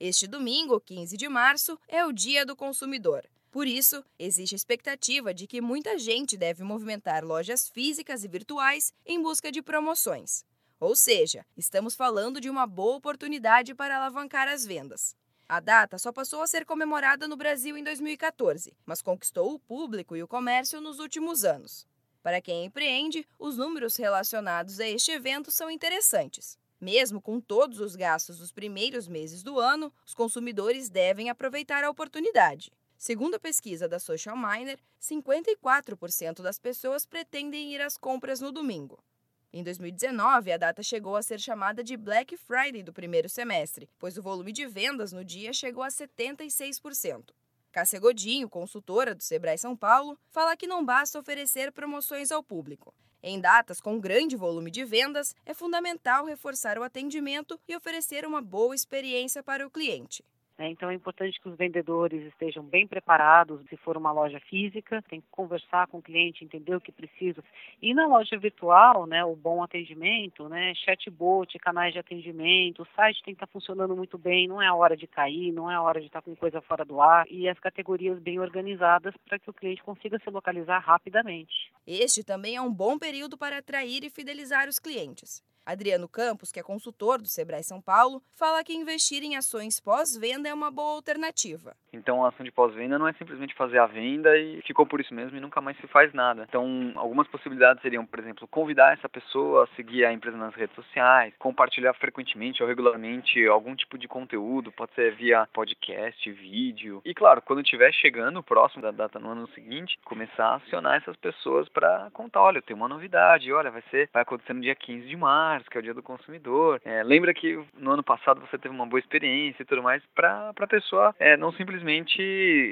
Este domingo, 15 de março, é o Dia do Consumidor. Por isso, existe a expectativa de que muita gente deve movimentar lojas físicas e virtuais em busca de promoções. Ou seja, estamos falando de uma boa oportunidade para alavancar as vendas. A data só passou a ser comemorada no Brasil em 2014, mas conquistou o público e o comércio nos últimos anos. Para quem empreende, os números relacionados a este evento são interessantes. Mesmo com todos os gastos dos primeiros meses do ano, os consumidores devem aproveitar a oportunidade. Segundo a pesquisa da Social Miner, 54% das pessoas pretendem ir às compras no domingo. Em 2019, a data chegou a ser chamada de Black Friday do primeiro semestre, pois o volume de vendas no dia chegou a 76%. Cássia Godinho, consultora do Sebrae São Paulo, fala que não basta oferecer promoções ao público. Em datas com grande volume de vendas, é fundamental reforçar o atendimento e oferecer uma boa experiência para o cliente. Né? Então é importante que os vendedores estejam bem preparados. Se for uma loja física, tem que conversar com o cliente, entender o que precisa. E na loja virtual, né, o bom atendimento, né, chatbot, canais de atendimento, o site tem que estar funcionando muito bem. Não é a hora de cair, não é a hora de estar com coisa fora do ar e as categorias bem organizadas para que o cliente consiga se localizar rapidamente. Este também é um bom período para atrair e fidelizar os clientes. Adriano Campos, que é consultor do Sebrae São Paulo, fala que investir em ações pós-venda é uma boa alternativa. Então, a ação de pós-venda não é simplesmente fazer a venda e ficou por isso mesmo e nunca mais se faz nada. Então, algumas possibilidades seriam, por exemplo, convidar essa pessoa a seguir a empresa nas redes sociais, compartilhar frequentemente ou regularmente algum tipo de conteúdo, pode ser via podcast, vídeo. E, claro, quando estiver chegando próximo da data no ano seguinte, começar a acionar essas pessoas para contar: olha, tenho uma novidade, olha, vai ser, vai acontecer no dia 15 de março março, que é o dia do consumidor. É, lembra que no ano passado você teve uma boa experiência e tudo mais, para a pessoa é, não simplesmente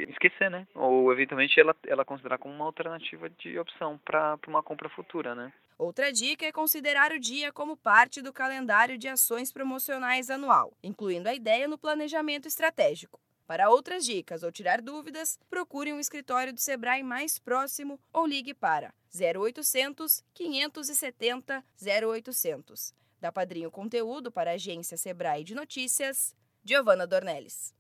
esquecer, né? Ou eventualmente ela, ela considerar como uma alternativa de opção para uma compra futura, né? Outra dica é considerar o dia como parte do calendário de ações promocionais anual, incluindo a ideia no planejamento estratégico. Para outras dicas ou tirar dúvidas, procure um escritório do Sebrae mais próximo ou ligue para 0800 570 0800. Da Padrinho Conteúdo para a agência Sebrae de Notícias, Giovana Dornelles.